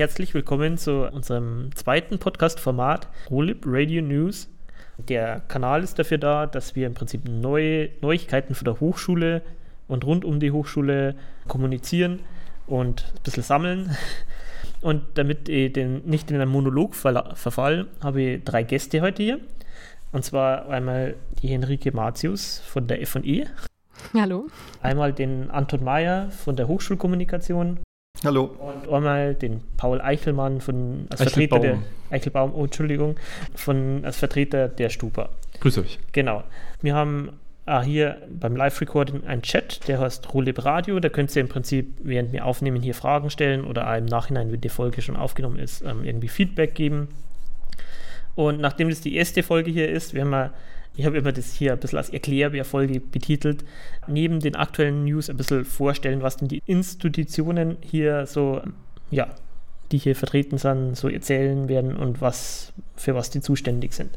herzlich willkommen zu unserem zweiten Podcast-Format Rolib Radio News. Der Kanal ist dafür da, dass wir im Prinzip neue Neuigkeiten von der Hochschule und rund um die Hochschule kommunizieren und ein bisschen sammeln. Und damit ich den, nicht in einen Monolog verfall, habe ich drei Gäste heute hier. Und zwar einmal die Henrike Martius von der FE. Hallo. Einmal den Anton Mayer von der Hochschulkommunikation. Hallo. Und einmal den Paul Eichelmann von, als Vertreter der Eichelbaum, oh, Entschuldigung, von, als Vertreter der Stupa. Grüß euch. Genau. Wir haben ah, hier beim Live-Recording einen Chat, der heißt Rolib Radio. Da könnt ihr im Prinzip, während wir aufnehmen, hier Fragen stellen oder im Nachhinein, wenn die Folge schon aufgenommen ist, ähm, irgendwie Feedback geben. Und nachdem das die erste Folge hier ist, werden wir ich habe immer das hier ein bisschen als Erklärbär-Folge betitelt, neben den aktuellen News ein bisschen vorstellen, was denn die Institutionen hier so, ja, die hier vertreten sind, so erzählen werden und was, für was die zuständig sind.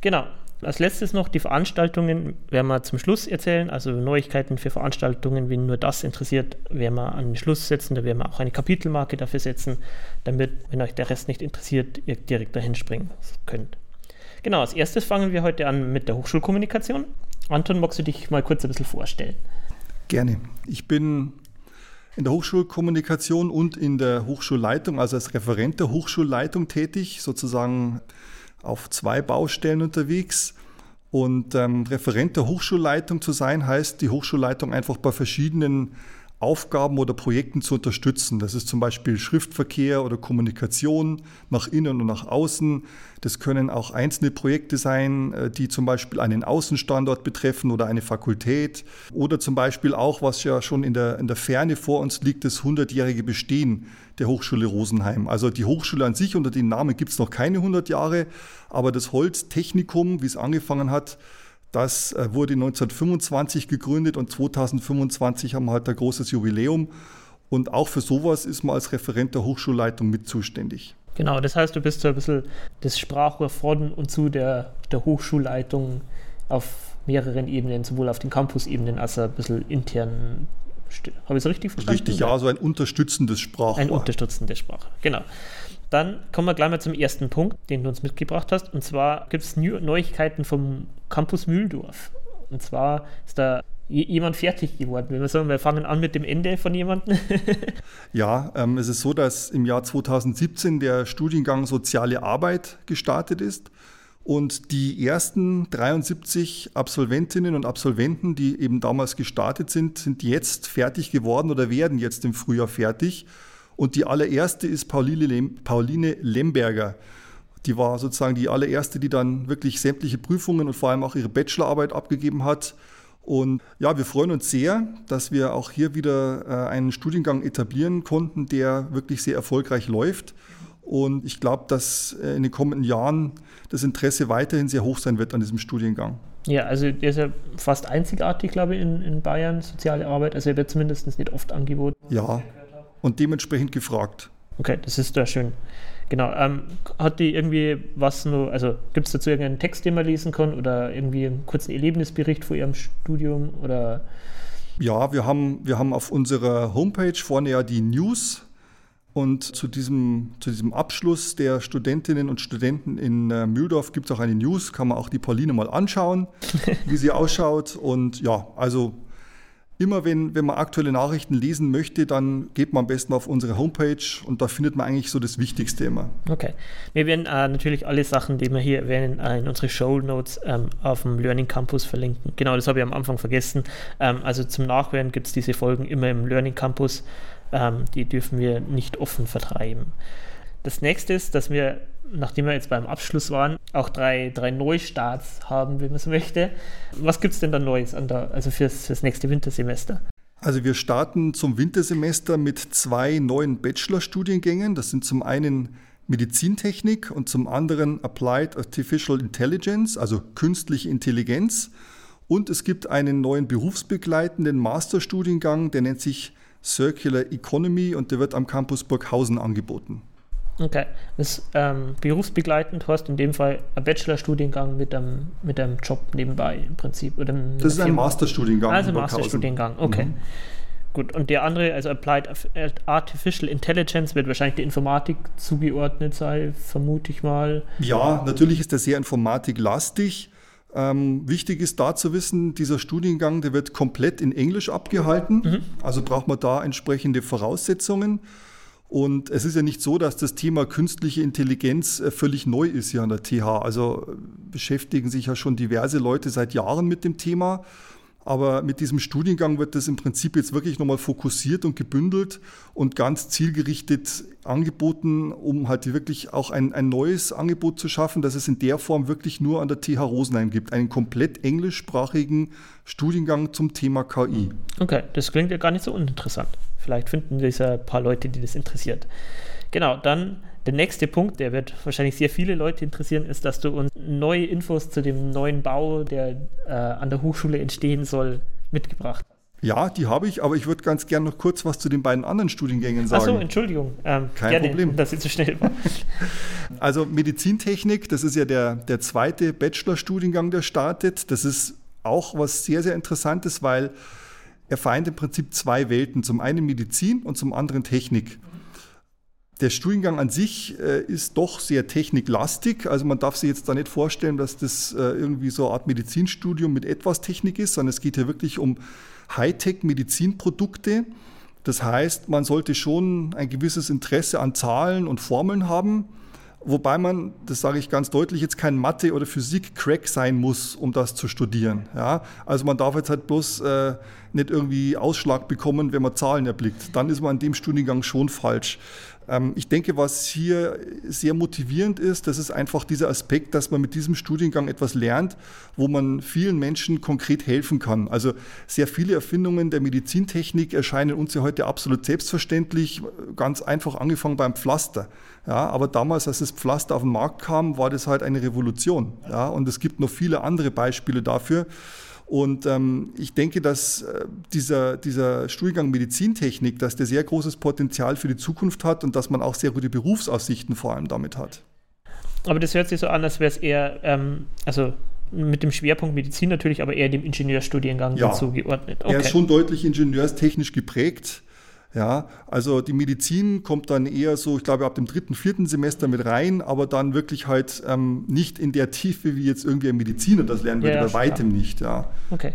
Genau. Als letztes noch die Veranstaltungen werden wir zum Schluss erzählen, also Neuigkeiten für Veranstaltungen, wenn nur das interessiert, werden wir an den Schluss setzen, da werden wir auch eine Kapitelmarke dafür setzen, damit, wenn euch der Rest nicht interessiert, ihr direkt dahin springen könnt. Genau, als erstes fangen wir heute an mit der Hochschulkommunikation. Anton, magst du dich mal kurz ein bisschen vorstellen? Gerne. Ich bin in der Hochschulkommunikation und in der Hochschulleitung, also als Referent der Hochschulleitung tätig, sozusagen auf zwei Baustellen unterwegs. Und ähm, Referent der Hochschulleitung zu sein, heißt, die Hochschulleitung einfach bei verschiedenen Aufgaben oder Projekten zu unterstützen. Das ist zum Beispiel Schriftverkehr oder Kommunikation nach innen und nach außen. Das können auch einzelne Projekte sein, äh, die zum Beispiel einen Außenstandort betreffen oder eine Fakultät. Oder zum Beispiel auch, was ja schon in der, in der Ferne vor uns liegt, das 100-jährige Bestehen der Hochschule Rosenheim. Also die Hochschule an sich unter dem Namen gibt es noch keine 100 Jahre, aber das Holztechnikum, wie es angefangen hat, das äh, wurde 1925 gegründet und 2025 haben wir halt ein großes Jubiläum. Und auch für sowas ist man als Referent der Hochschulleitung mit zuständig. Genau, das heißt, du bist so ein bisschen das Sprachrohr von und zu der, der Hochschulleitung auf mehreren Ebenen, sowohl auf den Campus-Ebenen als auch ein bisschen intern. Habe ich es richtig verstanden? Richtig, ja, so ein unterstützendes Sprachrohr. Ein unterstützendes Sprachrohr, genau. Dann kommen wir gleich mal zum ersten Punkt, den du uns mitgebracht hast. Und zwar gibt es Neuigkeiten vom Campus Mühldorf. Und zwar ist da jemand fertig geworden. Wenn wir sagen, wir fangen an mit dem Ende von jemandem. ja, ähm, es ist so, dass im Jahr 2017 der Studiengang Soziale Arbeit gestartet ist. Und die ersten 73 Absolventinnen und Absolventen, die eben damals gestartet sind, sind jetzt fertig geworden oder werden jetzt im Frühjahr fertig. Und die allererste ist Pauline, Lem Pauline Lemberger. Die war sozusagen die allererste, die dann wirklich sämtliche Prüfungen und vor allem auch ihre Bachelorarbeit abgegeben hat. Und ja, wir freuen uns sehr, dass wir auch hier wieder äh, einen Studiengang etablieren konnten, der wirklich sehr erfolgreich läuft. Und ich glaube, dass äh, in den kommenden Jahren das Interesse weiterhin sehr hoch sein wird an diesem Studiengang. Ja, also der ist ja fast einzigartig, glaube ich, in, in Bayern, soziale Arbeit. Also er wird zumindest nicht oft angeboten. Ja, und dementsprechend gefragt. Okay, das ist da schön. Genau. Ähm, hat die irgendwie was nur, also gibt es dazu irgendeinen Text, den man lesen kann oder irgendwie einen kurzen Erlebnisbericht vor ihrem Studium oder? Ja, wir haben, wir haben auf unserer Homepage vorne ja die News und zu diesem, zu diesem Abschluss der Studentinnen und Studenten in äh, Mühldorf gibt es auch eine News, kann man auch die Pauline mal anschauen, wie sie ausschaut. Und ja, also Immer wenn, wenn man aktuelle Nachrichten lesen möchte, dann geht man am besten auf unsere Homepage und da findet man eigentlich so das Wichtigste immer. Okay. Wir werden äh, natürlich alle Sachen, die wir hier erwähnen, äh, in unsere Show Notes ähm, auf dem Learning Campus verlinken. Genau, das habe ich am Anfang vergessen. Ähm, also zum Nachhören gibt es diese Folgen immer im Learning Campus. Ähm, die dürfen wir nicht offen vertreiben. Das nächste ist, dass wir, nachdem wir jetzt beim Abschluss waren, auch drei, drei Neustarts haben, wie man es möchte. Was gibt es denn da Neues der, also fürs, fürs nächste Wintersemester? Also wir starten zum Wintersemester mit zwei neuen Bachelorstudiengängen. Das sind zum einen Medizintechnik und zum anderen Applied Artificial Intelligence, also künstliche Intelligenz. Und es gibt einen neuen berufsbegleitenden Masterstudiengang, der nennt sich Circular Economy und der wird am Campus Burghausen angeboten. Okay. Das ähm, berufsbegleitend heißt in dem Fall ein Bachelorstudiengang mit einem, mit einem Job nebenbei im Prinzip. Oder das ist ein Masterstudiengang. Also Masterstudiengang, okay. Mhm. Gut, und der andere, also Applied Artificial Intelligence, wird wahrscheinlich der Informatik zugeordnet sein, vermute ich mal. Ja, natürlich ist der sehr informatiklastig. Ähm, wichtig ist da zu wissen, dieser Studiengang, der wird komplett in Englisch abgehalten. Mhm. Also braucht man da entsprechende Voraussetzungen. Und es ist ja nicht so, dass das Thema künstliche Intelligenz äh, völlig neu ist hier an der TH. Also äh, beschäftigen sich ja schon diverse Leute seit Jahren mit dem Thema. Aber mit diesem Studiengang wird das im Prinzip jetzt wirklich nochmal fokussiert und gebündelt und ganz zielgerichtet angeboten, um halt wirklich auch ein, ein neues Angebot zu schaffen, das es in der Form wirklich nur an der TH Rosenheim gibt. Einen komplett englischsprachigen Studiengang zum Thema KI. Okay, das klingt ja gar nicht so uninteressant. Vielleicht finden wir ja ein paar Leute, die das interessiert. Genau, dann der nächste Punkt, der wird wahrscheinlich sehr viele Leute interessieren, ist, dass du uns neue Infos zu dem neuen Bau, der äh, an der Hochschule entstehen soll, mitgebracht hast. Ja, die habe ich, aber ich würde ganz gerne noch kurz was zu den beiden anderen Studiengängen sagen. Achso, Entschuldigung. Ähm, Kein gerne, Problem. Dass ich zu schnell war. Also Medizintechnik, das ist ja der, der zweite Bachelorstudiengang, der startet. Das ist auch was sehr, sehr Interessantes, weil er vereint im Prinzip zwei Welten. Zum einen Medizin und zum anderen Technik. Der Studiengang an sich äh, ist doch sehr techniklastig. Also man darf sich jetzt da nicht vorstellen, dass das äh, irgendwie so eine Art Medizinstudium mit etwas Technik ist, sondern es geht hier wirklich um Hightech-Medizinprodukte. Das heißt, man sollte schon ein gewisses Interesse an Zahlen und Formeln haben, wobei man, das sage ich ganz deutlich, jetzt kein Mathe- oder Physik-Crack sein muss, um das zu studieren. Ja? Also man darf jetzt halt bloß äh, nicht irgendwie Ausschlag bekommen, wenn man Zahlen erblickt. Dann ist man an dem Studiengang schon falsch. Ähm, ich denke, was hier sehr motivierend ist, das ist einfach dieser Aspekt, dass man mit diesem Studiengang etwas lernt, wo man vielen Menschen konkret helfen kann. Also sehr viele Erfindungen der Medizintechnik erscheinen uns ja heute absolut selbstverständlich, ganz einfach angefangen beim Pflaster. Ja, aber damals, als das Pflaster auf den Markt kam, war das halt eine Revolution. Ja, und es gibt noch viele andere Beispiele dafür. Und ähm, ich denke, dass äh, dieser, dieser Studiengang Medizintechnik, dass der sehr großes Potenzial für die Zukunft hat und dass man auch sehr gute Berufsaussichten vor allem damit hat. Aber das hört sich so an, als wäre es eher, ähm, also mit dem Schwerpunkt Medizin natürlich, aber eher dem Ingenieurstudiengang ja. zugeordnet. Okay. Er ist schon deutlich ingenieurstechnisch geprägt. Ja, also die Medizin kommt dann eher so, ich glaube, ab dem dritten, vierten Semester mit rein, aber dann wirklich halt ähm, nicht in der Tiefe wie jetzt irgendwie ein Mediziner das lernen würde, ja, bei weitem klar. nicht. Ja. Okay.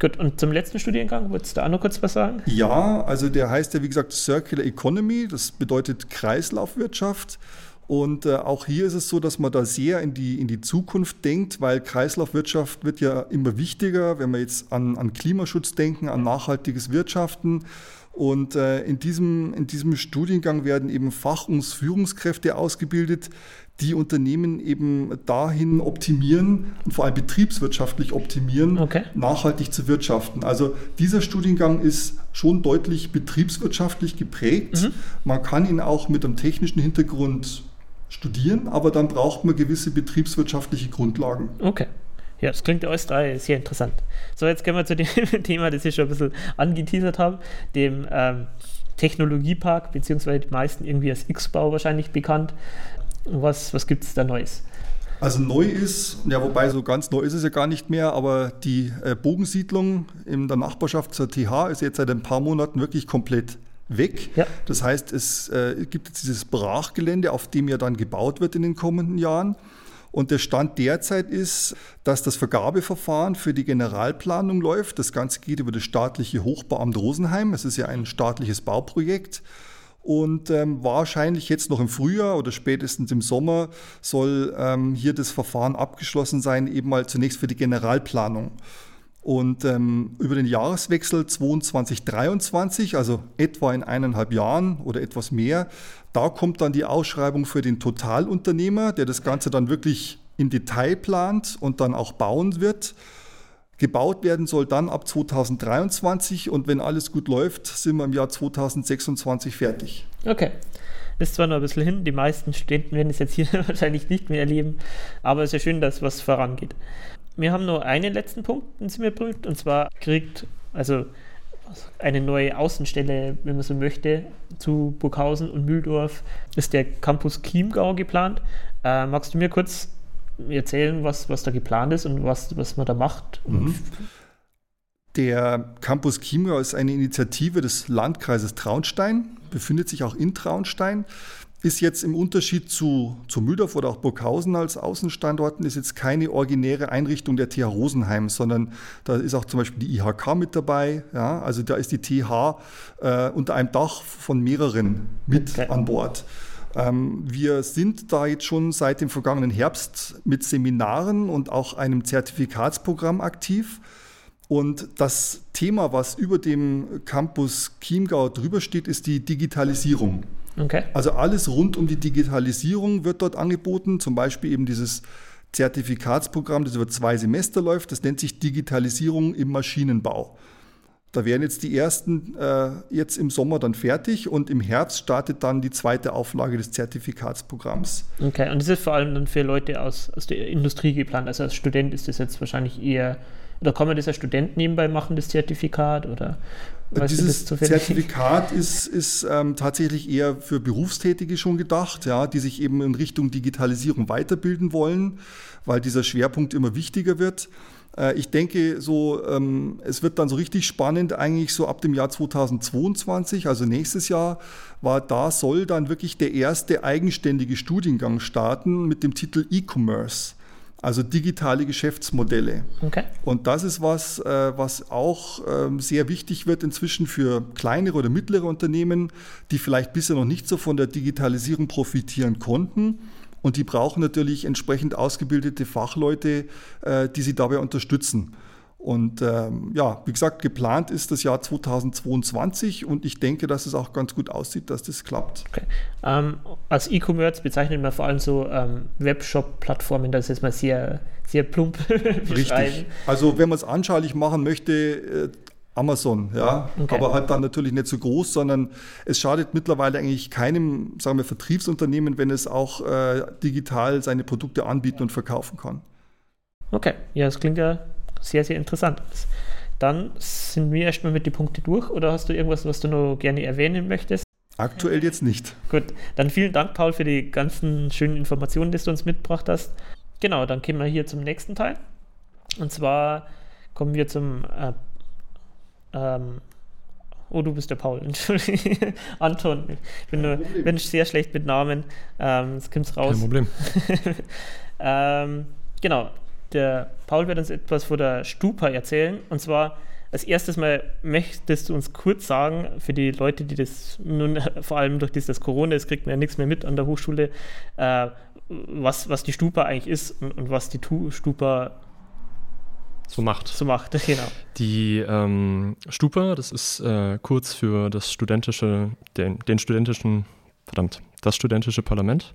Gut, und zum letzten Studiengang, würdest du da noch kurz was sagen? Ja, also der heißt ja, wie gesagt, Circular Economy, das bedeutet Kreislaufwirtschaft. Und äh, auch hier ist es so, dass man da sehr in die, in die Zukunft denkt, weil Kreislaufwirtschaft wird ja immer wichtiger, wenn wir jetzt an, an Klimaschutz denken, an nachhaltiges Wirtschaften. Und äh, in, diesem, in diesem Studiengang werden eben Fach- und Führungskräfte ausgebildet, die Unternehmen eben dahin optimieren und vor allem betriebswirtschaftlich optimieren, okay. nachhaltig zu wirtschaften. Also dieser Studiengang ist schon deutlich betriebswirtschaftlich geprägt. Mhm. Man kann ihn auch mit einem technischen Hintergrund studieren, aber dann braucht man gewisse betriebswirtschaftliche Grundlagen. Okay. Ja, das klingt alles drei sehr interessant. So, jetzt kommen wir zu dem Thema, das ich schon ein bisschen angeteasert habe, dem ähm, Technologiepark, beziehungsweise die meisten irgendwie als X-Bau wahrscheinlich bekannt. Was, was gibt es da Neues? Also neu ist, ja, wobei so ganz neu ist es ja gar nicht mehr, aber die äh, Bogensiedlung in der Nachbarschaft zur TH ist jetzt seit ein paar Monaten wirklich komplett weg. Ja. Das heißt, es äh, gibt jetzt dieses Brachgelände, auf dem ja dann gebaut wird in den kommenden Jahren. Und der Stand derzeit ist, dass das Vergabeverfahren für die Generalplanung läuft. Das Ganze geht über das staatliche Hochbauamt Rosenheim. Es ist ja ein staatliches Bauprojekt. Und ähm, wahrscheinlich jetzt noch im Frühjahr oder spätestens im Sommer soll ähm, hier das Verfahren abgeschlossen sein, eben mal zunächst für die Generalplanung. Und ähm, über den Jahreswechsel 22-23, also etwa in eineinhalb Jahren oder etwas mehr, da kommt dann die Ausschreibung für den Totalunternehmer, der das Ganze dann wirklich im Detail plant und dann auch bauen wird. Gebaut werden soll dann ab 2023 und wenn alles gut läuft, sind wir im Jahr 2026 fertig. Okay. Ist zwar noch ein bisschen hin, die meisten Studenten werden es jetzt hier wahrscheinlich nicht mehr erleben, aber es ist ja schön, dass was vorangeht wir haben nur einen letzten Punkt, den sie mir prüft, und zwar kriegt, also eine neue Außenstelle, wenn man so möchte, zu Burghausen und Mühldorf ist der Campus Chiemgau geplant. Äh, magst du mir kurz erzählen, was, was da geplant ist und was, was man da macht? Mhm. Der Campus Chiemgau ist eine Initiative des Landkreises Traunstein, befindet sich auch in Traunstein ist jetzt im Unterschied zu, zu Mühldorf oder auch Burghausen als Außenstandorten, ist jetzt keine originäre Einrichtung der TH Rosenheim, sondern da ist auch zum Beispiel die IHK mit dabei. Ja? Also da ist die TH äh, unter einem Dach von mehreren mit okay. an Bord. Ähm, wir sind da jetzt schon seit dem vergangenen Herbst mit Seminaren und auch einem Zertifikatsprogramm aktiv. Und das Thema, was über dem Campus Chiemgau drüber steht, ist die Digitalisierung. Okay. Also alles rund um die Digitalisierung wird dort angeboten, zum Beispiel eben dieses Zertifikatsprogramm, das über zwei Semester läuft, das nennt sich Digitalisierung im Maschinenbau. Da wären jetzt die ersten äh, jetzt im Sommer dann fertig und im Herbst startet dann die zweite Auflage des Zertifikatsprogramms. Okay, und das ist vor allem dann für Leute aus, aus der Industrie geplant. Also als Student ist das jetzt wahrscheinlich eher oder kann man das als Student nebenbei machen, das Zertifikat? Oder Dieses Zertifikat ist, ist ähm, tatsächlich eher für Berufstätige schon gedacht, ja, die sich eben in Richtung Digitalisierung weiterbilden wollen, weil dieser Schwerpunkt immer wichtiger wird. Äh, ich denke, so, ähm, es wird dann so richtig spannend, eigentlich so ab dem Jahr 2022, also nächstes Jahr, war da soll dann wirklich der erste eigenständige Studiengang starten mit dem Titel E-Commerce also digitale Geschäftsmodelle. Okay. Und das ist was, äh, was auch ähm, sehr wichtig wird inzwischen für kleinere oder mittlere Unternehmen, die vielleicht bisher noch nicht so von der Digitalisierung profitieren konnten. Und die brauchen natürlich entsprechend ausgebildete Fachleute, äh, die sie dabei unterstützen. Und ähm, ja, wie gesagt, geplant ist das Jahr 2022 und ich denke, dass es auch ganz gut aussieht, dass das klappt. Okay. Ähm, als E-Commerce bezeichnet man vor allem so ähm, Webshop-Plattformen, das ist mal sehr, sehr plump Richtig. Also wenn man es anschaulich machen möchte, äh, Amazon, ja, okay. aber halt dann natürlich nicht so groß, sondern es schadet mittlerweile eigentlich keinem, sagen wir, Vertriebsunternehmen, wenn es auch äh, digital seine Produkte anbieten und verkaufen kann. Okay, ja, das klingt ja sehr, sehr interessant ist. Dann sind wir erstmal mit den Punkten durch oder hast du irgendwas, was du noch gerne erwähnen möchtest? Aktuell jetzt nicht. Gut, dann vielen Dank, Paul, für die ganzen schönen Informationen, die du uns mitgebracht hast. Genau, dann kommen wir hier zum nächsten Teil. Und zwar kommen wir zum äh, ähm, Oh, du bist der Paul, Entschuldigung. Anton, ich bin, nur, bin sehr schlecht mit Namen. Ähm, jetzt kommt raus. Kein Problem. ähm, genau, der Paul wird uns etwas von der Stupa erzählen. Und zwar als erstes Mal möchtest du uns kurz sagen, für die Leute, die das nun vor allem durch das Corona, das kriegt man ja nichts mehr mit an der Hochschule, äh, was, was die Stupa eigentlich ist und, und was die tu Stupa so macht. So macht, genau. Die ähm, Stupa, das ist äh, kurz für das studentische, den, den studentischen verdammt, das studentische Parlament.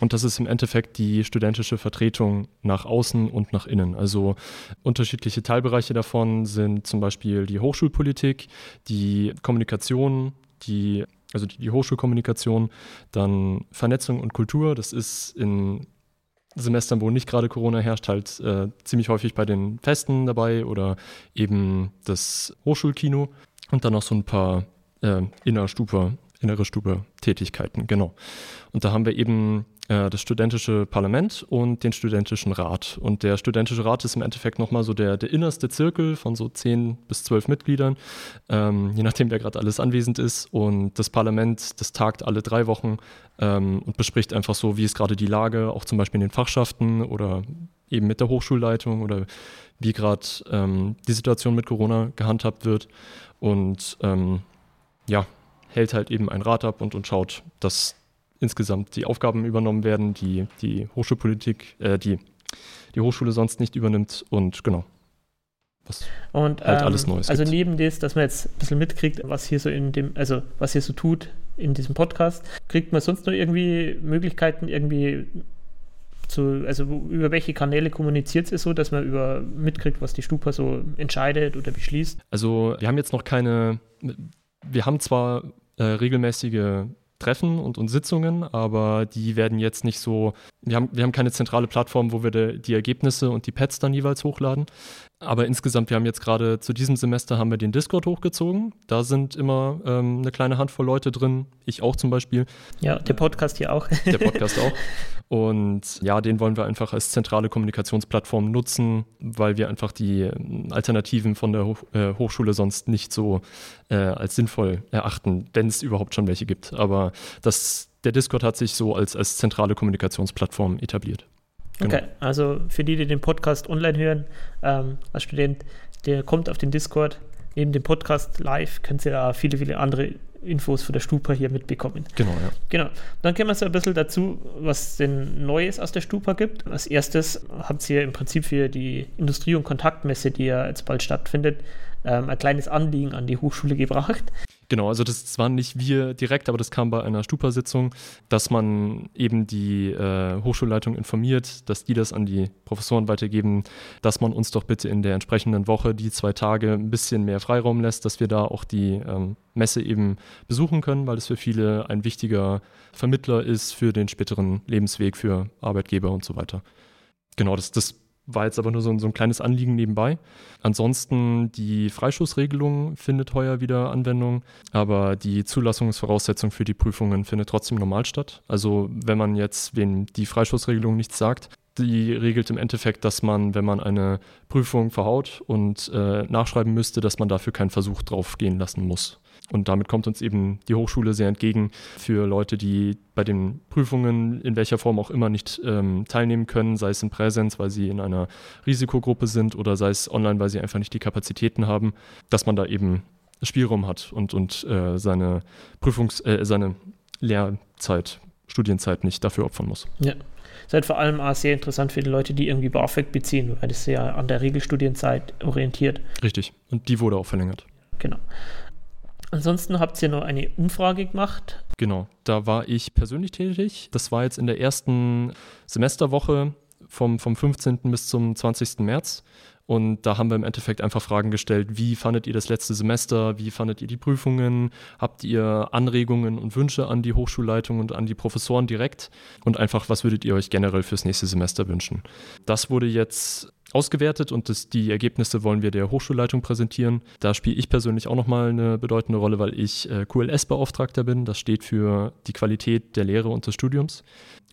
Und das ist im Endeffekt die studentische Vertretung nach außen und nach innen. Also unterschiedliche Teilbereiche davon sind zum Beispiel die Hochschulpolitik, die Kommunikation, die also die, Hochschulkommunikation, dann Vernetzung und Kultur. Das ist in Semestern, wo nicht gerade Corona herrscht, halt äh, ziemlich häufig bei den Festen dabei oder eben das Hochschulkino und dann noch so ein paar äh, Innerstufe innere Stube-Tätigkeiten, genau. Und da haben wir eben äh, das studentische Parlament und den studentischen Rat. Und der studentische Rat ist im Endeffekt nochmal so der, der innerste Zirkel von so zehn bis zwölf Mitgliedern, ähm, je nachdem, wer gerade alles anwesend ist. Und das Parlament, das tagt alle drei Wochen ähm, und bespricht einfach so, wie ist gerade die Lage, auch zum Beispiel in den Fachschaften oder eben mit der Hochschulleitung oder wie gerade ähm, die Situation mit Corona gehandhabt wird. Und ähm, ja, hält halt eben ein Rat ab und, und schaut, dass insgesamt die Aufgaben übernommen werden, die die Hochschulpolitik, äh, die die Hochschule sonst nicht übernimmt und genau. Was und halt ähm, alles Neues. Also gibt. neben das, dass man jetzt ein bisschen mitkriegt, was hier so in dem, also was hier so tut in diesem Podcast, kriegt man sonst noch irgendwie Möglichkeiten, irgendwie zu, also über welche Kanäle kommuniziert es so, dass man über mitkriegt, was die Stupa so entscheidet oder beschließt? Also wir haben jetzt noch keine, wir haben zwar äh, regelmäßige Treffen und, und, Sitzungen, aber die werden jetzt nicht so, wir haben, wir haben keine zentrale Plattform, wo wir de, die Ergebnisse und die Pads dann jeweils hochladen. Aber insgesamt, wir haben jetzt gerade zu diesem Semester haben wir den Discord hochgezogen. Da sind immer ähm, eine kleine Handvoll Leute drin. Ich auch zum Beispiel. Ja, der Podcast hier auch. Der Podcast auch. Und ja, den wollen wir einfach als zentrale Kommunikationsplattform nutzen, weil wir einfach die ähm, Alternativen von der Hoch äh, Hochschule sonst nicht so äh, als sinnvoll erachten, wenn es überhaupt schon welche gibt. Aber das, der Discord hat sich so als, als zentrale Kommunikationsplattform etabliert. Genau. Okay, also für die, die den Podcast online hören, ähm, als Student, der kommt auf den Discord. Neben dem Podcast live können Sie da viele, viele andere Infos von der Stupa hier mitbekommen. Genau, ja. Genau. Dann kommen wir so ein bisschen dazu, was denn Neues aus der Stupa gibt. Als erstes habt ihr im Prinzip für die Industrie- und Kontaktmesse, die ja jetzt bald stattfindet, ähm, ein kleines Anliegen an die Hochschule gebracht. Genau, also das waren nicht wir direkt, aber das kam bei einer Stupa-Sitzung, dass man eben die äh, Hochschulleitung informiert, dass die das an die Professoren weitergeben, dass man uns doch bitte in der entsprechenden Woche die zwei Tage ein bisschen mehr Freiraum lässt, dass wir da auch die ähm, Messe eben besuchen können, weil es für viele ein wichtiger Vermittler ist für den späteren Lebensweg für Arbeitgeber und so weiter. Genau, das, das war jetzt aber nur so ein, so ein kleines Anliegen nebenbei. Ansonsten die Freischussregelung findet heuer wieder Anwendung, aber die Zulassungsvoraussetzung für die Prüfungen findet trotzdem normal statt. Also wenn man jetzt, wenn die Freischussregelung nichts sagt, die regelt im Endeffekt, dass man, wenn man eine Prüfung verhaut und äh, nachschreiben müsste, dass man dafür keinen Versuch drauf gehen lassen muss. Und damit kommt uns eben die Hochschule sehr entgegen für Leute, die bei den Prüfungen in welcher Form auch immer nicht ähm, teilnehmen können, sei es in Präsenz, weil sie in einer Risikogruppe sind oder sei es online, weil sie einfach nicht die Kapazitäten haben, dass man da eben Spielraum hat und, und äh, seine Prüfungs-, äh, seine Lehrzeit, Studienzeit nicht dafür opfern muss. Ja. Das ist halt vor allem auch sehr interessant für die Leute, die irgendwie BAföG beziehen, weil das ja an der Regelstudienzeit orientiert. Richtig. Und die wurde auch verlängert. Genau. Ansonsten habt ihr noch eine Umfrage gemacht. Genau, da war ich persönlich tätig. Das war jetzt in der ersten Semesterwoche vom, vom 15. bis zum 20. März. Und da haben wir im Endeffekt einfach Fragen gestellt, wie fandet ihr das letzte Semester, wie fandet ihr die Prüfungen, habt ihr Anregungen und Wünsche an die Hochschulleitung und an die Professoren direkt und einfach, was würdet ihr euch generell fürs nächste Semester wünschen. Das wurde jetzt ausgewertet und das, die Ergebnisse wollen wir der Hochschulleitung präsentieren. Da spiele ich persönlich auch nochmal eine bedeutende Rolle, weil ich äh, QLS-Beauftragter bin. Das steht für die Qualität der Lehre und des Studiums.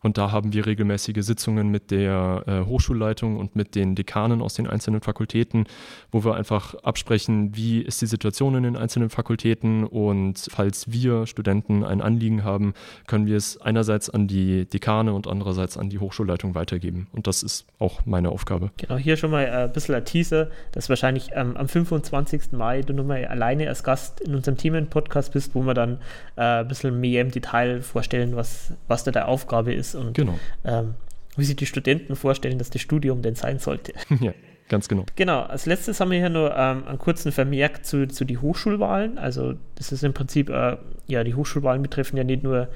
Und da haben wir regelmäßige Sitzungen mit der äh, Hochschulleitung und mit den Dekanen aus den einzelnen Fakultäten, wo wir einfach absprechen, wie ist die Situation in den einzelnen Fakultäten und falls wir Studenten ein Anliegen haben, können wir es einerseits an die Dekane und andererseits an die Hochschulleitung weitergeben. Und das ist auch meine Aufgabe. Genau, hier schon mal äh, ein bisschen ein Teaser, dass wahrscheinlich ähm, am 25. Mai du nochmal alleine als Gast in unserem Themen-Podcast bist, wo wir dann äh, ein bisschen mehr im Detail vorstellen, was, was da deine Aufgabe ist und genau. ähm, wie sich die Studenten vorstellen, dass das Studium denn sein sollte. ja. Ganz genau. Genau. Als letztes haben wir hier nur ähm, einen kurzen Vermerk zu, zu die Hochschulwahlen. Also das ist im Prinzip, äh, ja, die Hochschulwahlen betreffen ja nicht nur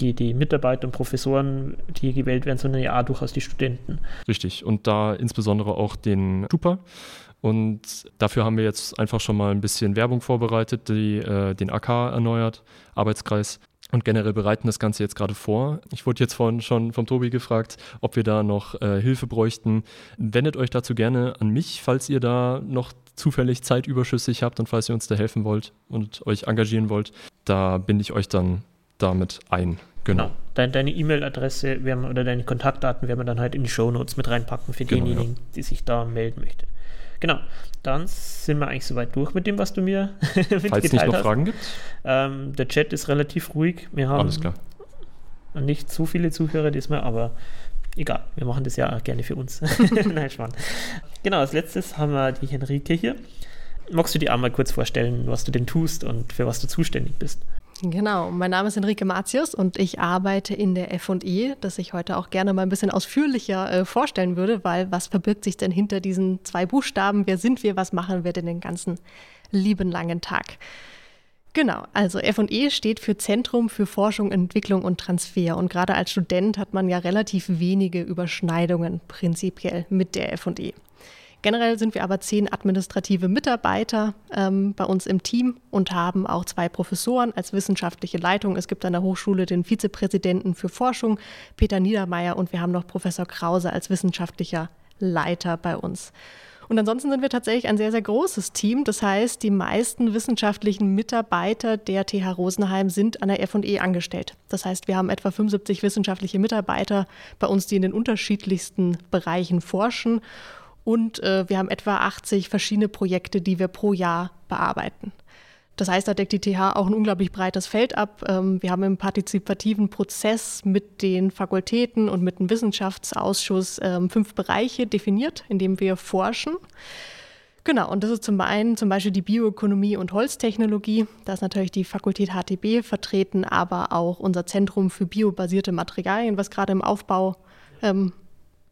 die, die Mitarbeiter und Professoren, die gewählt werden, sondern ja durchaus die Studenten. Richtig. Und da insbesondere auch den Stupa. Und dafür haben wir jetzt einfach schon mal ein bisschen Werbung vorbereitet, die, äh, den AK erneuert, Arbeitskreis und generell bereiten das Ganze jetzt gerade vor. Ich wurde jetzt vorhin schon vom Tobi gefragt, ob wir da noch äh, Hilfe bräuchten. Wendet euch dazu gerne an mich, falls ihr da noch zufällig Zeit überschüssig habt und falls ihr uns da helfen wollt und euch engagieren wollt. Da binde ich euch dann damit ein. Genau. genau. Deine, deine E-Mail-Adresse oder deine Kontaktdaten werden wir dann halt in die Show Notes mit reinpacken für genau, denjenigen, ja. die sich da melden möchten. Genau, dann sind wir eigentlich soweit durch mit dem, was du mir mitgeteilt Falls es nicht noch hast. Fragen gibt. Ähm, der Chat ist relativ ruhig. Wir haben Alles klar. nicht zu viele Zuhörer diesmal, aber egal, wir machen das ja gerne für uns. Nein, Schmarrn. Genau, als letztes haben wir die Henrike hier. Magst du dir einmal kurz vorstellen, was du denn tust und für was du zuständig bist? Genau, mein Name ist Enrique Matius und ich arbeite in der FE, das ich heute auch gerne mal ein bisschen ausführlicher äh, vorstellen würde, weil was verbirgt sich denn hinter diesen zwei Buchstaben? Wer sind wir? Was machen wir denn den ganzen lieben langen Tag? Genau, also FE steht für Zentrum für Forschung, Entwicklung und Transfer. Und gerade als Student hat man ja relativ wenige Überschneidungen prinzipiell mit der FE. Generell sind wir aber zehn administrative Mitarbeiter ähm, bei uns im Team und haben auch zwei Professoren als wissenschaftliche Leitung. Es gibt an der Hochschule den Vizepräsidenten für Forschung, Peter Niedermeyer, und wir haben noch Professor Krause als wissenschaftlicher Leiter bei uns. Und ansonsten sind wir tatsächlich ein sehr, sehr großes Team. Das heißt, die meisten wissenschaftlichen Mitarbeiter der TH Rosenheim sind an der FE angestellt. Das heißt, wir haben etwa 75 wissenschaftliche Mitarbeiter bei uns, die in den unterschiedlichsten Bereichen forschen. Und äh, wir haben etwa 80 verschiedene Projekte, die wir pro Jahr bearbeiten. Das heißt, da deckt die TH auch ein unglaublich breites Feld ab. Ähm, wir haben im partizipativen Prozess mit den Fakultäten und mit dem Wissenschaftsausschuss ähm, fünf Bereiche definiert, in denen wir forschen. Genau, und das ist zum einen zum Beispiel die Bioökonomie und Holztechnologie. Da ist natürlich die Fakultät HTB vertreten, aber auch unser Zentrum für biobasierte Materialien, was gerade im Aufbau ähm,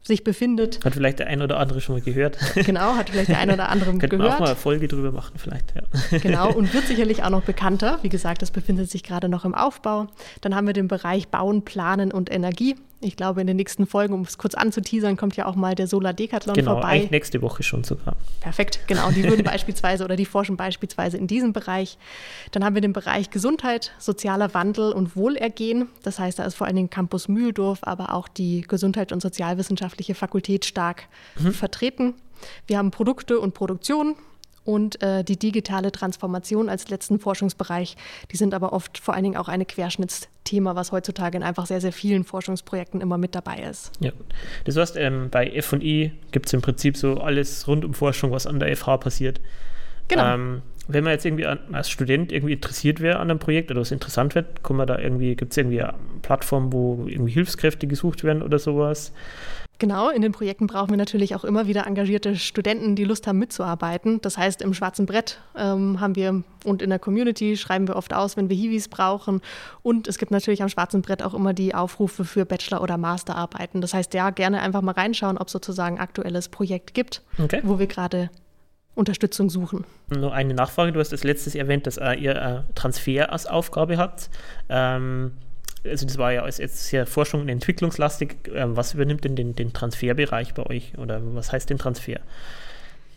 sich befindet. Hat vielleicht der ein oder andere schon mal gehört. Genau, hat vielleicht der ein oder andere gehört. Könnten wir auch mal eine Folge drüber machen vielleicht. Ja. Genau, und wird sicherlich auch noch bekannter. Wie gesagt, das befindet sich gerade noch im Aufbau. Dann haben wir den Bereich Bauen, Planen und Energie. Ich glaube, in den nächsten Folgen, um es kurz anzuteasern, kommt ja auch mal der Solar Decathlon genau, vorbei. Genau, nächste Woche schon sogar. Perfekt, genau. Die würden beispielsweise oder die forschen beispielsweise in diesem Bereich. Dann haben wir den Bereich Gesundheit, sozialer Wandel und Wohlergehen. Das heißt, da ist vor allen Dingen Campus Mühldorf, aber auch die Gesundheit- und Sozialwissenschaftliche Fakultät stark mhm. vertreten. Wir haben Produkte und Produktion, und äh, die digitale Transformation als letzten Forschungsbereich. Die sind aber oft vor allen Dingen auch ein Querschnittsthema, was heutzutage in einfach sehr, sehr vielen Forschungsprojekten immer mit dabei ist. Ja, das heißt, ähm, bei FI gibt es im Prinzip so alles rund um Forschung, was an der FH passiert. Genau. Ähm, wenn man jetzt irgendwie als Student irgendwie interessiert wäre an einem Projekt oder was interessant wird, kann man da irgendwie, gibt es irgendwie Plattformen, wo irgendwie Hilfskräfte gesucht werden oder sowas? Genau, in den Projekten brauchen wir natürlich auch immer wieder engagierte Studenten, die Lust haben mitzuarbeiten. Das heißt, im schwarzen Brett ähm, haben wir und in der Community schreiben wir oft aus, wenn wir Hiwis brauchen. Und es gibt natürlich am schwarzen Brett auch immer die Aufrufe für Bachelor- oder Masterarbeiten. Das heißt, ja, gerne einfach mal reinschauen, ob es sozusagen ein aktuelles Projekt gibt, okay. wo wir gerade Unterstützung suchen. Nur eine Nachfrage, du hast als letztes erwähnt, dass äh, ihr äh, Transfer als Aufgabe habt. Ähm, also das war ja jetzt sehr Forschung und entwicklungslastig. Ähm, was übernimmt denn den, den Transferbereich bei euch oder was heißt denn Transfer?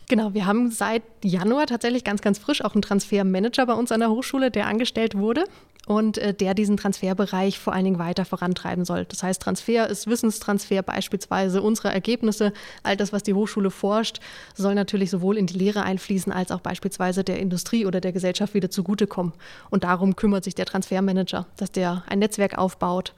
Genau, wir haben seit Januar tatsächlich ganz, ganz frisch auch einen Transfermanager bei uns an der Hochschule, der angestellt wurde und äh, der diesen Transferbereich vor allen Dingen weiter vorantreiben soll. Das heißt, Transfer ist Wissenstransfer beispielsweise unserer Ergebnisse. All das, was die Hochschule forscht, soll natürlich sowohl in die Lehre einfließen als auch beispielsweise der Industrie oder der Gesellschaft wieder zugutekommen. Und darum kümmert sich der Transfermanager, dass der ein Netzwerk aufbaut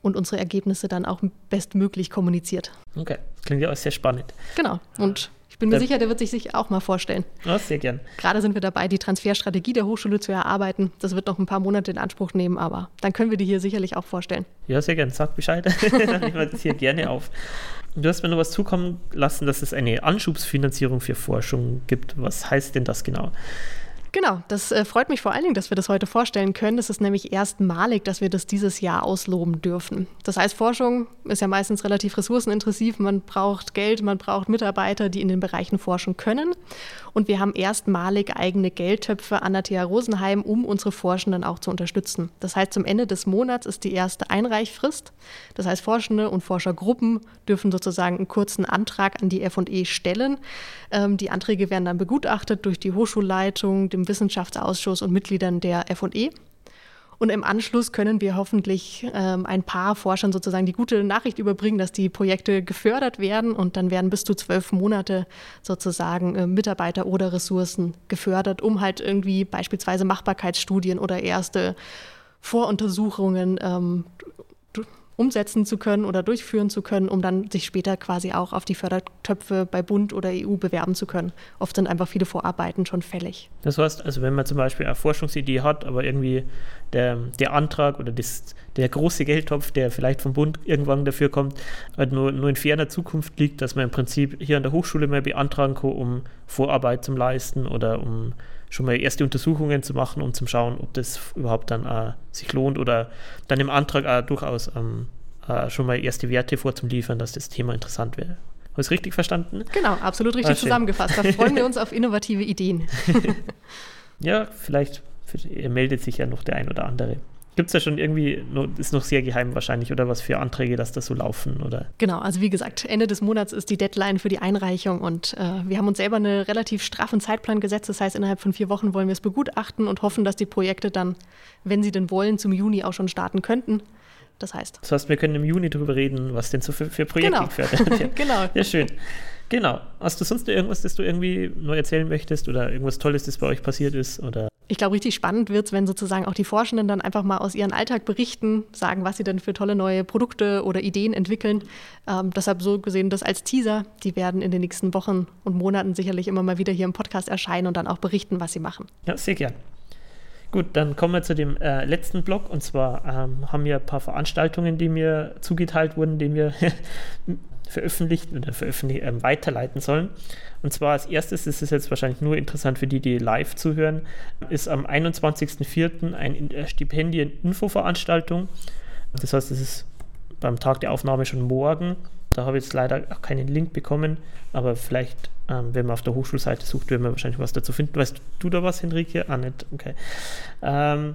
und unsere Ergebnisse dann auch bestmöglich kommuniziert. Okay, das klingt ja auch sehr spannend. Genau. Und bin mir da sicher, der wird sich sich auch mal vorstellen. Ja, sehr gern. Gerade sind wir dabei, die Transferstrategie der Hochschule zu erarbeiten. Das wird noch ein paar Monate in Anspruch nehmen, aber dann können wir die hier sicherlich auch vorstellen. Ja, sehr gern. Sag Bescheid. dann nehmen wir das hier gerne auf. Du hast mir noch was zukommen lassen, dass es eine Anschubsfinanzierung für Forschung gibt. Was heißt denn das genau? Genau, das äh, freut mich vor allen Dingen, dass wir das heute vorstellen können. Es ist nämlich erstmalig, dass wir das dieses Jahr ausloben dürfen. Das heißt, Forschung ist ja meistens relativ ressourcenintensiv. Man braucht Geld, man braucht Mitarbeiter, die in den Bereichen forschen können. Und wir haben erstmalig eigene Geldtöpfe an der TH Rosenheim, um unsere Forschenden auch zu unterstützen. Das heißt, zum Ende des Monats ist die erste Einreichfrist. Das heißt, Forschende und Forschergruppen dürfen sozusagen einen kurzen Antrag an die FE stellen. Ähm, die Anträge werden dann begutachtet durch die Hochschulleitung, dem Wissenschaftsausschuss und Mitgliedern der FE. Und im Anschluss können wir hoffentlich ähm, ein paar Forschern sozusagen die gute Nachricht überbringen, dass die Projekte gefördert werden und dann werden bis zu zwölf Monate sozusagen äh, Mitarbeiter oder Ressourcen gefördert, um halt irgendwie beispielsweise Machbarkeitsstudien oder erste Voruntersuchungen ähm, umsetzen zu können oder durchführen zu können, um dann sich später quasi auch auf die Fördertöpfe bei Bund oder EU bewerben zu können. Oft sind einfach viele Vorarbeiten schon fällig. Das heißt, also wenn man zum Beispiel eine Forschungsidee hat, aber irgendwie der, der Antrag oder das, der große Geldtopf, der vielleicht vom Bund irgendwann dafür kommt, halt nur, nur in ferner Zukunft liegt, dass man im Prinzip hier an der Hochschule mal beantragen kann, um Vorarbeit zu leisten oder um schon mal erste Untersuchungen zu machen und zu schauen, ob das überhaupt dann äh, sich lohnt oder dann im Antrag auch durchaus ähm, äh, schon mal erste Werte vorzuliefern, dass das Thema interessant wäre. Habe ich es richtig verstanden? Genau, absolut richtig ah, zusammengefasst. Da freuen wir uns auf innovative Ideen. ja, vielleicht meldet sich ja noch der ein oder andere. Gibt es ja schon irgendwie, ist noch sehr geheim wahrscheinlich, oder was für Anträge, dass das so laufen, oder? Genau, also wie gesagt, Ende des Monats ist die Deadline für die Einreichung und äh, wir haben uns selber einen relativ straffen Zeitplan gesetzt. Das heißt, innerhalb von vier Wochen wollen wir es begutachten und hoffen, dass die Projekte dann, wenn sie denn wollen, zum Juni auch schon starten könnten. das heißt. Das heißt, wir können im Juni darüber reden, was denn so für, für Projekte genau. gefördert werden. genau. Ja, schön. Genau. Hast du sonst irgendwas, das du irgendwie neu erzählen möchtest oder irgendwas Tolles, das bei euch passiert ist? Oder? Ich glaube, richtig spannend wird es, wenn sozusagen auch die Forschenden dann einfach mal aus ihrem Alltag berichten, sagen, was sie denn für tolle neue Produkte oder Ideen entwickeln. Ähm, deshalb so gesehen das als Teaser. Die werden in den nächsten Wochen und Monaten sicherlich immer mal wieder hier im Podcast erscheinen und dann auch berichten, was sie machen. Ja, sehr gern. Gut, dann kommen wir zu dem äh, letzten Block. Und zwar ähm, haben wir ein paar Veranstaltungen, die mir zugeteilt wurden, die wir veröffentlicht oder veröffentlicht, äh, weiterleiten sollen. Und zwar als erstes ist es jetzt wahrscheinlich nur interessant für die, die live zuhören, ist am 21.04. eine äh, Stipendien-Info-Veranstaltung. Das heißt, es ist beim Tag der Aufnahme schon morgen. Da habe ich jetzt leider auch keinen Link bekommen, aber vielleicht, ähm, wenn man auf der Hochschulseite sucht, werden wir wahrscheinlich was dazu finden. Weißt du da was, Henrike? Ah, nicht. Okay. Ähm,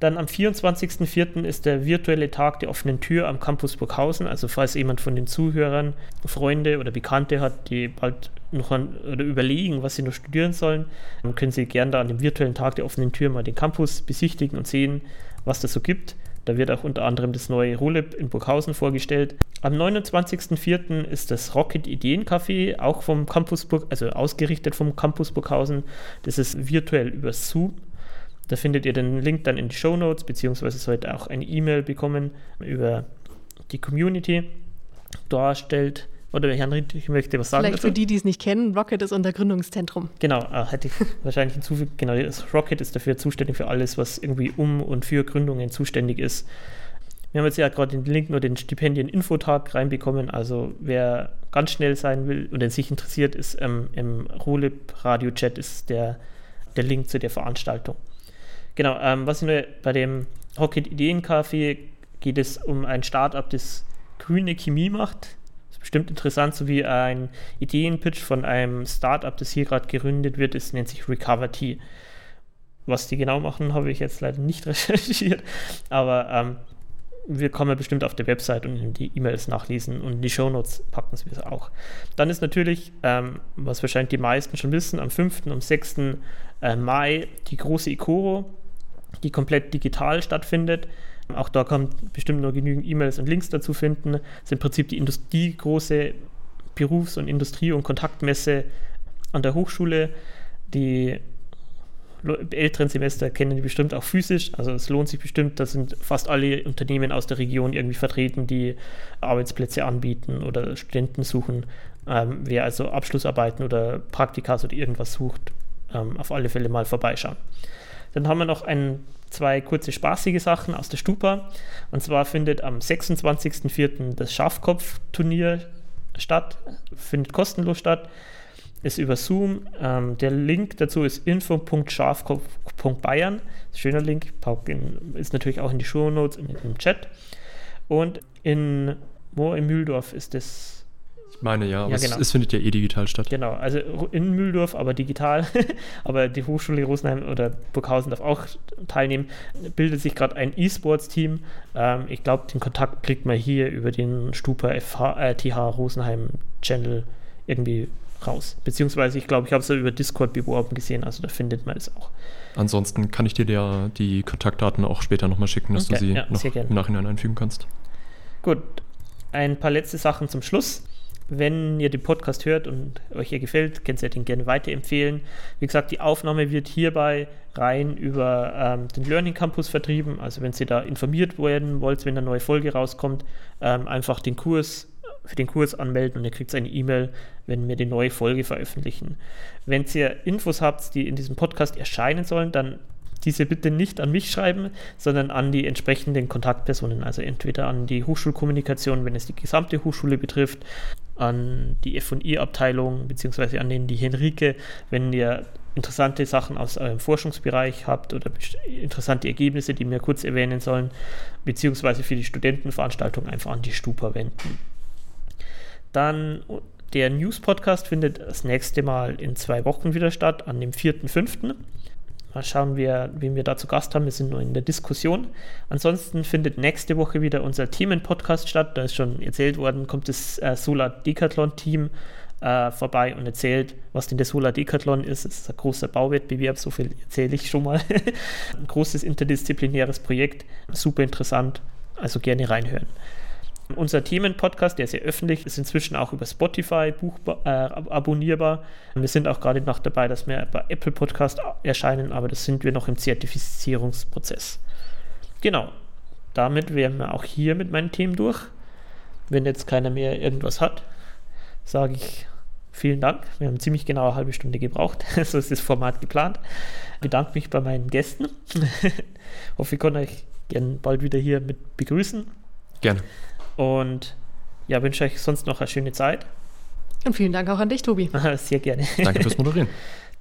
dann am 24.04. ist der virtuelle Tag der offenen Tür am Campus Burghausen. Also falls jemand von den Zuhörern Freunde oder Bekannte hat, die bald noch an, oder überlegen, was sie noch studieren sollen, dann können sie gerne da an dem virtuellen Tag der offenen Tür mal den Campus besichtigen und sehen, was das so gibt. Da wird auch unter anderem das neue Roleb in Burghausen vorgestellt. Am 29.04. ist das Rocket Ideencafé, auch vom Campus Burg, also ausgerichtet vom Campus Burghausen. Das ist virtuell über Zoom. Da findet ihr den Link dann in die Show Notes, beziehungsweise sollt auch eine E-Mail bekommen über die Community. Darstellt, oder Herrn Ried, ich möchte was sagen. Vielleicht dazu. für die, die es nicht kennen, Rocket ist unser Gründungszentrum. Genau, äh, hätte ich wahrscheinlich hinzufügen. Genau, Rocket ist dafür zuständig für alles, was irgendwie um und für Gründungen zuständig ist. Wir haben jetzt ja gerade den Link nur den Stipendien-Infotag reinbekommen. Also wer ganz schnell sein will und sich interessiert, ist ähm, im Rolib-Radio-Chat ist der, der Link zu der Veranstaltung. Genau, ähm, was ich nur bei dem Rocket Ideencafé geht es um ein Startup, das grüne Chemie macht. Das ist bestimmt interessant, so wie ein Ideenpitch von einem Startup, das hier gerade gegründet wird. Es nennt sich Recover Tea. Was die genau machen, habe ich jetzt leider nicht recherchiert. Aber ähm, wir kommen bestimmt auf der Website und in die E-Mails nachlesen und in die Shownotes packen wir es auch. Dann ist natürlich, ähm, was wahrscheinlich die meisten schon wissen, am 5. und 6. Äh, Mai die große Ikoro die komplett digital stattfindet. Auch da man bestimmt noch genügend E-Mails und Links dazu finden. Das ist im Prinzip die, Industrie, die große Berufs- und Industrie- und Kontaktmesse an der Hochschule. Die älteren Semester kennen die bestimmt auch physisch. Also es lohnt sich bestimmt, da sind fast alle Unternehmen aus der Region irgendwie vertreten, die Arbeitsplätze anbieten oder Studenten suchen. Ähm, wer also Abschlussarbeiten oder Praktikas oder irgendwas sucht, ähm, auf alle Fälle mal vorbeischauen. Dann haben wir noch ein, zwei kurze spaßige Sachen aus der Stupa. Und zwar findet am 26.04. das Schafkopf-Turnier statt, findet kostenlos statt, ist über Zoom. Ähm, der Link dazu ist info.schafkopf.bayern. Schöner Link, ist natürlich auch in die Show Notes und im Chat. Und in wo in Mühldorf ist das ich meine ja, aber ja, genau. es, es, findet ja eh digital statt. Genau, also in Mühldorf, aber digital. aber die Hochschule Rosenheim oder Burghausen darf auch teilnehmen. Bildet sich gerade ein E-Sports-Team. Ähm, ich glaube, den Kontakt kriegt man hier über den Stupa FH, äh, TH Rosenheim Channel irgendwie raus. Beziehungsweise, ich glaube, ich habe es ja über Discord beworben gesehen, also da findet man es auch. Ansonsten kann ich dir ja die Kontaktdaten auch später nochmal schicken, dass okay, du sie ja, noch im Nachhinein einfügen kannst. Gut, ein paar letzte Sachen zum Schluss. Wenn ihr den Podcast hört und euch er gefällt, könnt ihr den gerne weiterempfehlen. Wie gesagt, die Aufnahme wird hierbei rein über ähm, den Learning Campus vertrieben. Also wenn ihr da informiert werden wollt, wenn eine neue Folge rauskommt, ähm, einfach den Kurs für den Kurs anmelden und ihr kriegt eine E-Mail, wenn wir die neue Folge veröffentlichen. Wenn ihr Infos habt, die in diesem Podcast erscheinen sollen, dann diese bitte nicht an mich schreiben, sondern an die entsprechenden Kontaktpersonen, also entweder an die Hochschulkommunikation, wenn es die gesamte Hochschule betrifft, an die FI-Abteilung, beziehungsweise an den die Henrike, wenn ihr interessante Sachen aus eurem Forschungsbereich habt oder interessante Ergebnisse, die wir kurz erwähnen sollen, beziehungsweise für die Studentenveranstaltung einfach an die Stupa wenden. Dann der News-Podcast findet das nächste Mal in zwei Wochen wieder statt, an dem 4.5. Mal schauen, wir, wen wir da zu Gast haben. Wir sind nur in der Diskussion. Ansonsten findet nächste Woche wieder unser Themenpodcast statt. Da ist schon erzählt worden, kommt das äh, Solar Decathlon Team äh, vorbei und erzählt, was denn der Solar Decathlon ist. Es ist ein großer Bauwettbewerb, so viel erzähle ich schon mal. ein großes interdisziplinäres Projekt, super interessant. Also gerne reinhören. Unser Themenpodcast, der ist ja öffentlich, ist inzwischen auch über Spotify buch, äh, abonnierbar. Wir sind auch gerade noch dabei, dass wir bei Apple Podcast erscheinen, aber das sind wir noch im Zertifizierungsprozess. Genau. Damit wären wir auch hier mit meinen Themen durch. Wenn jetzt keiner mehr irgendwas hat, sage ich vielen Dank. Wir haben ziemlich genau eine halbe Stunde gebraucht. so ist das Format geplant. Ich bedanke mich bei meinen Gästen. hoffe, ich kann euch gerne bald wieder hier mit begrüßen. Gerne. Und ja, wünsche euch sonst noch eine schöne Zeit. Und vielen Dank auch an dich, Tobi. Sehr gerne. Danke fürs Moderieren.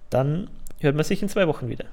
Dann hört man sich in zwei Wochen wieder.